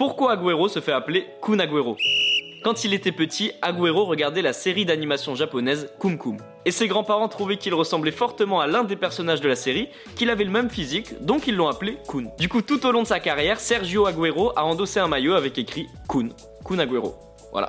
Pourquoi Agüero se fait appeler Kun Agüero? Quand il était petit, Agüero regardait la série d'animation japonaise Kum Kum. Et ses grands-parents trouvaient qu'il ressemblait fortement à l'un des personnages de la série, qu'il avait le même physique, donc ils l'ont appelé Kun. Du coup, tout au long de sa carrière, Sergio Agüero a endossé un maillot avec écrit Kun. Kun Agüero. Voilà.